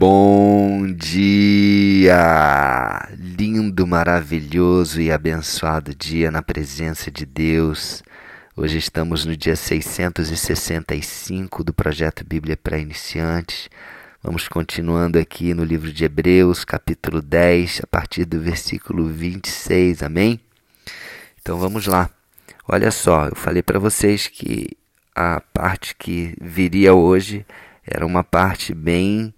Bom dia! Lindo, maravilhoso e abençoado dia na presença de Deus. Hoje estamos no dia 665 do projeto Bíblia para Iniciantes. Vamos continuando aqui no livro de Hebreus, capítulo 10, a partir do versículo 26. Amém? Então vamos lá. Olha só, eu falei para vocês que a parte que viria hoje era uma parte bem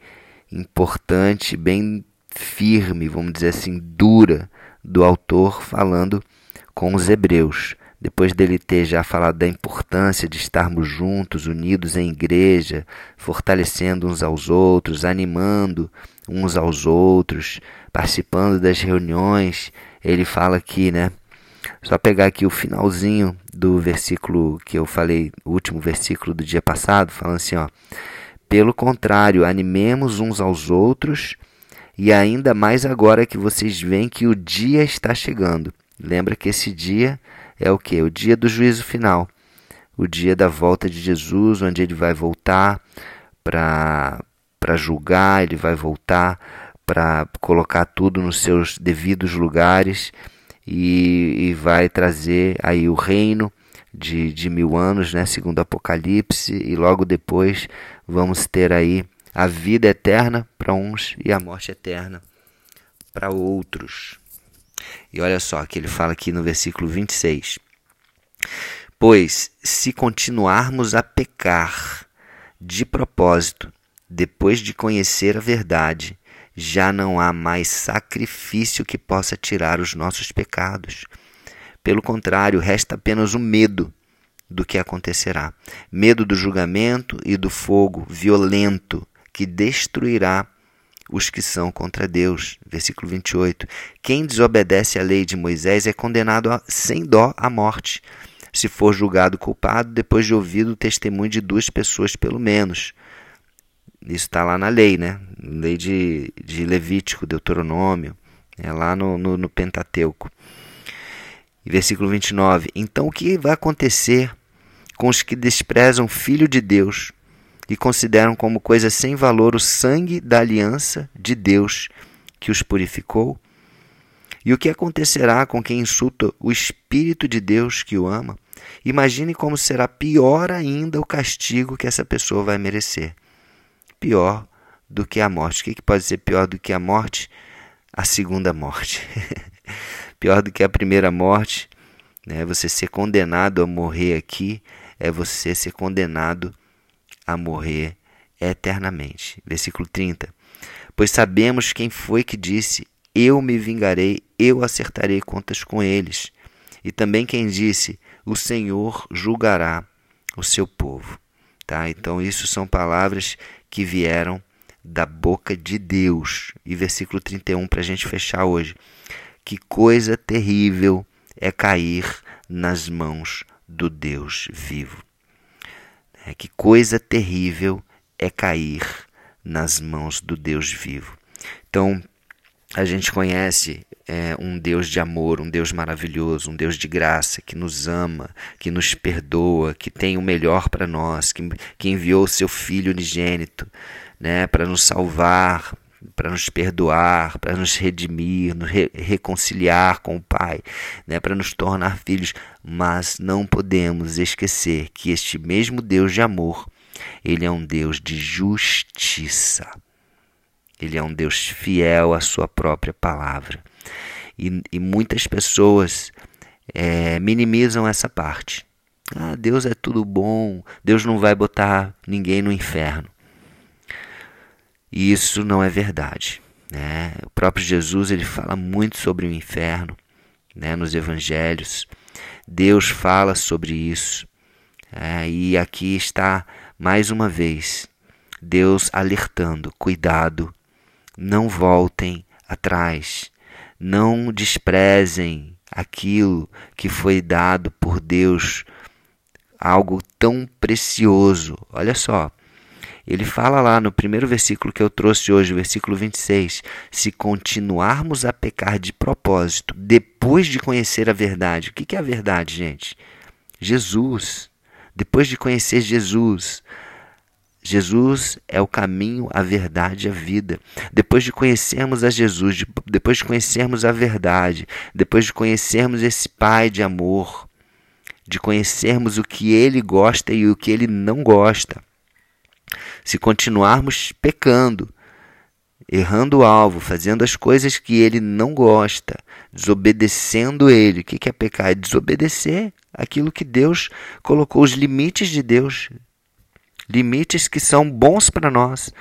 importante, bem firme, vamos dizer assim, dura do autor falando com os hebreus. Depois dele ter já falado da importância de estarmos juntos, unidos em igreja, fortalecendo uns aos outros, animando uns aos outros, participando das reuniões, ele fala aqui, né? Só pegar aqui o finalzinho do versículo que eu falei, o último versículo do dia passado, falando assim, ó: pelo contrário, animemos uns aos outros e ainda mais agora que vocês veem que o dia está chegando. Lembra que esse dia é o que? O dia do juízo final. O dia da volta de Jesus, onde ele vai voltar para julgar, ele vai voltar para colocar tudo nos seus devidos lugares e, e vai trazer aí o reino de, de mil anos, né, segundo Apocalipse, e logo depois vamos ter aí a vida eterna para uns e a morte eterna para outros. E olha só que ele fala aqui no versículo 26. Pois se continuarmos a pecar de propósito, depois de conhecer a verdade, já não há mais sacrifício que possa tirar os nossos pecados. Pelo contrário, resta apenas o medo do que acontecerá. Medo do julgamento e do fogo violento que destruirá os que são contra Deus. Versículo 28. Quem desobedece à lei de Moisés é condenado a, sem dó à morte, se for julgado culpado depois de ouvido o testemunho de duas pessoas, pelo menos. Isso está lá na lei, né? Lei de, de Levítico, Deuteronômio, é lá no, no, no Pentateuco. Versículo 29. Então o que vai acontecer com os que desprezam o Filho de Deus e consideram como coisa sem valor o sangue da aliança de Deus que os purificou? E o que acontecerá com quem insulta o Espírito de Deus que o ama? Imagine como será pior ainda o castigo que essa pessoa vai merecer. Pior do que a morte. O que pode ser pior do que a morte? A segunda morte. Pior do que a primeira morte, né? Você ser condenado a morrer aqui é você ser condenado a morrer eternamente. Versículo 30. Pois sabemos quem foi que disse: Eu me vingarei, eu acertarei contas com eles. E também quem disse: O Senhor julgará o seu povo. Tá? Então, isso são palavras que vieram da boca de Deus. E versículo 31 para a gente fechar hoje. Que coisa terrível é cair nas mãos do Deus vivo. É, que coisa terrível é cair nas mãos do Deus vivo. Então, a gente conhece é, um Deus de amor, um Deus maravilhoso, um Deus de graça, que nos ama, que nos perdoa, que tem o melhor para nós, que, que enviou o seu Filho unigênito né, para nos salvar, para nos perdoar, para nos redimir, nos re reconciliar com o Pai, né, para nos tornar filhos, mas não podemos esquecer que este mesmo Deus de amor, ele é um Deus de justiça. Ele é um Deus fiel à sua própria palavra. E, e muitas pessoas é, minimizam essa parte. Ah, Deus é tudo bom, Deus não vai botar ninguém no inferno. E isso não é verdade. Né? O próprio Jesus ele fala muito sobre o inferno né? nos evangelhos. Deus fala sobre isso. É, e aqui está mais uma vez Deus alertando: cuidado, não voltem atrás, não desprezem aquilo que foi dado por Deus, algo tão precioso. Olha só, ele fala lá no primeiro versículo que eu trouxe hoje, versículo 26, se continuarmos a pecar de propósito, depois de conhecer a verdade. O que é a verdade, gente? Jesus. Depois de conhecer Jesus, Jesus é o caminho, a verdade e a vida. Depois de conhecermos a Jesus, depois de conhecermos a verdade, depois de conhecermos esse Pai de amor, de conhecermos o que ele gosta e o que ele não gosta, se continuarmos pecando, errando o alvo, fazendo as coisas que ele não gosta, desobedecendo ele, o que é pecar? É desobedecer aquilo que Deus colocou, os limites de Deus limites que são bons para nós,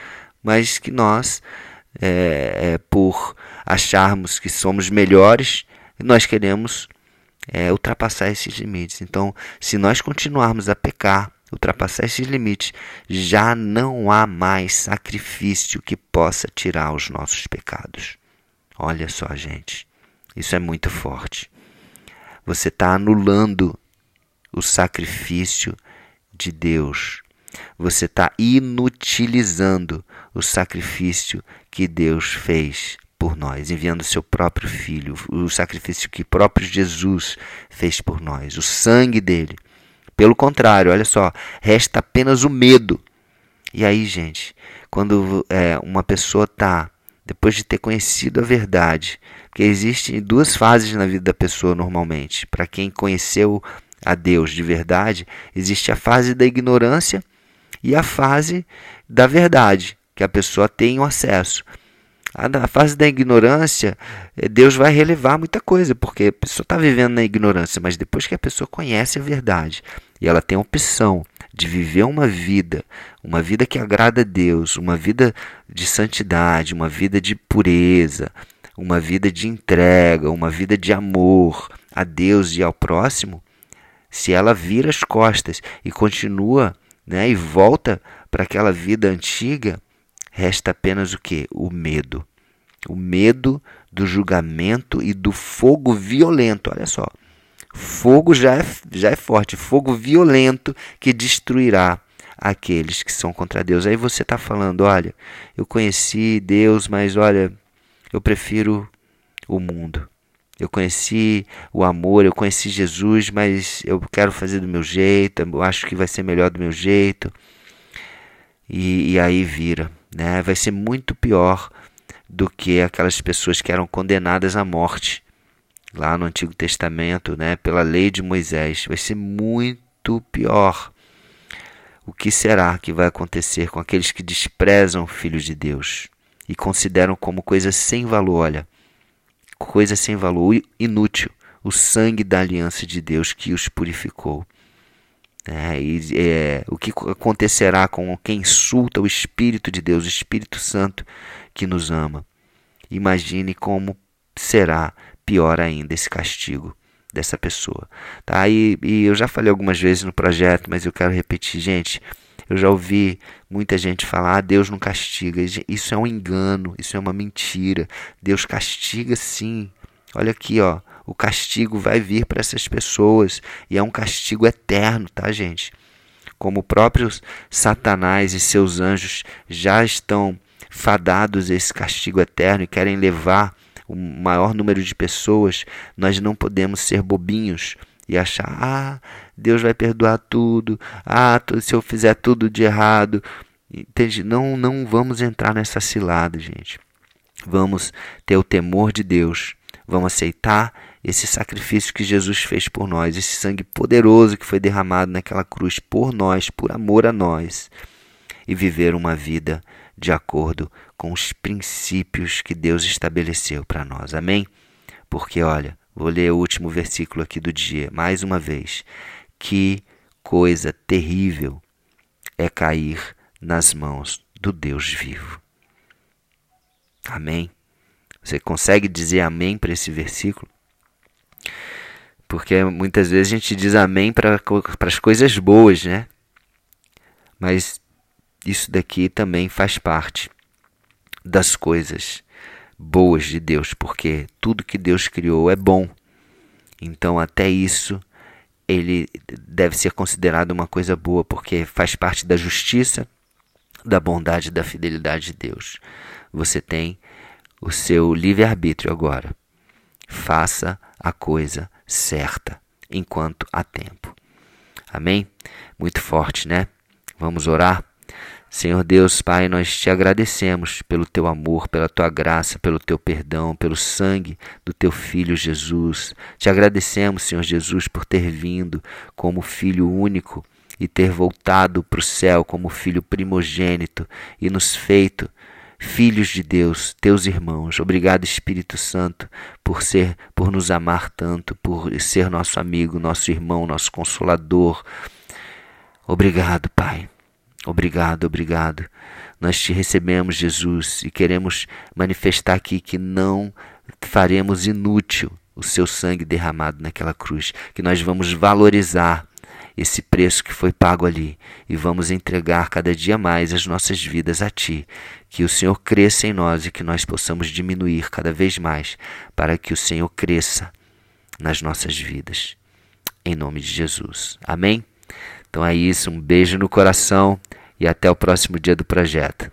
mas que nós, é, é, por acharmos que somos melhores, nós queremos é, ultrapassar esses limites. Então, se nós continuarmos a pecar, ultrapassar esses limites, já não há mais sacrifício que possa tirar os nossos pecados. Olha só, gente, isso é muito forte. Você está anulando o sacrifício de Deus você está inutilizando o sacrifício que Deus fez por nós, enviando seu próprio filho, o sacrifício que próprio Jesus fez por nós, o sangue dele. Pelo contrário, olha só, resta apenas o medo. E aí, gente, quando é, uma pessoa está, depois de ter conhecido a verdade, porque existem duas fases na vida da pessoa normalmente. Para quem conheceu a Deus de verdade, existe a fase da ignorância e a fase da verdade, que a pessoa tem o acesso. A fase da ignorância, eh, Deus vai relevar muita coisa, porque a pessoa está vivendo na ignorância, mas depois que a pessoa conhece a verdade e ela tem a opção de viver uma vida, uma vida que agrada a Deus, uma vida de santidade, uma vida de pureza, uma vida de entrega, uma vida de amor a Deus e ao próximo, se ela vira as costas e continua né, e volta para aquela vida antiga, resta apenas o que? O medo. O medo do julgamento e do fogo violento. Olha só. Fogo já é, já é forte, fogo violento que destruirá aqueles que são contra Deus. Aí você está falando: olha, eu conheci Deus, mas olha, eu prefiro o mundo. Eu conheci o amor, eu conheci Jesus, mas eu quero fazer do meu jeito, eu acho que vai ser melhor do meu jeito. E, e aí vira, né? Vai ser muito pior do que aquelas pessoas que eram condenadas à morte lá no Antigo Testamento, né, pela lei de Moisés. Vai ser muito pior. O que será que vai acontecer com aqueles que desprezam o Filho de Deus e consideram como coisa sem valor? Olha, coisa sem valor, inútil, o sangue da aliança de Deus que os purificou. É, e, é, o que acontecerá com quem insulta o Espírito de Deus, o Espírito Santo que nos ama? Imagine como será pior ainda esse castigo dessa pessoa. Tá? E, e eu já falei algumas vezes no projeto, mas eu quero repetir, gente. Eu já ouvi muita gente falar: ah, Deus não castiga. Isso é um engano, isso é uma mentira. Deus castiga sim. Olha aqui, ó. O castigo vai vir para essas pessoas e é um castigo eterno, tá, gente? Como o próprio Satanás e seus anjos já estão fadados a esse castigo eterno e querem levar o maior número de pessoas, nós não podemos ser bobinhos e achar, ah, Deus vai perdoar tudo, ah, se eu fizer tudo de errado. Entende? Não, não vamos entrar nessa cilada, gente. Vamos ter o temor de Deus. Vamos aceitar esse sacrifício que Jesus fez por nós, esse sangue poderoso que foi derramado naquela cruz por nós, por amor a nós, e viver uma vida de acordo com os princípios que Deus estabeleceu para nós. Amém? Porque, olha, Vou ler o último versículo aqui do dia, mais uma vez. Que coisa terrível é cair nas mãos do Deus vivo. Amém? Você consegue dizer amém para esse versículo? Porque muitas vezes a gente diz amém para as coisas boas, né? Mas isso daqui também faz parte das coisas boas de Deus, porque tudo que Deus criou é bom. Então, até isso ele deve ser considerado uma coisa boa, porque faz parte da justiça, da bondade e da fidelidade de Deus. Você tem o seu livre-arbítrio agora. Faça a coisa certa enquanto há tempo. Amém? Muito forte, né? Vamos orar? Senhor Deus, Pai, nós te agradecemos pelo teu amor, pela tua graça, pelo teu perdão, pelo sangue do teu filho Jesus. Te agradecemos, Senhor Jesus, por ter vindo como filho único e ter voltado para o céu como filho primogênito e nos feito filhos de Deus, teus irmãos. Obrigado, Espírito Santo, por ser, por nos amar tanto, por ser nosso amigo, nosso irmão, nosso consolador. Obrigado, Pai. Obrigado, obrigado. Nós te recebemos, Jesus, e queremos manifestar aqui que não faremos inútil o seu sangue derramado naquela cruz, que nós vamos valorizar esse preço que foi pago ali e vamos entregar cada dia mais as nossas vidas a Ti. Que o Senhor cresça em nós e que nós possamos diminuir cada vez mais para que o Senhor cresça nas nossas vidas. Em nome de Jesus. Amém? Então é isso. Um beijo no coração e até o próximo dia do projeto.